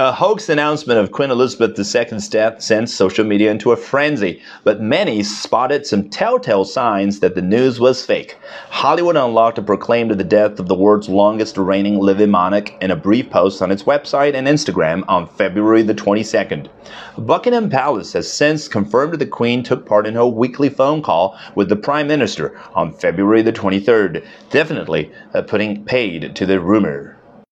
A hoax announcement of Queen Elizabeth II's death sent social media into a frenzy, but many spotted some telltale signs that the news was fake. Hollywood Unlocked proclaimed the death of the world's longest reigning living monarch in a brief post on its website and Instagram on February the 22nd. Buckingham Palace has since confirmed the Queen took part in her weekly phone call with the Prime Minister on February the 23rd, definitely uh, putting paid to the rumor.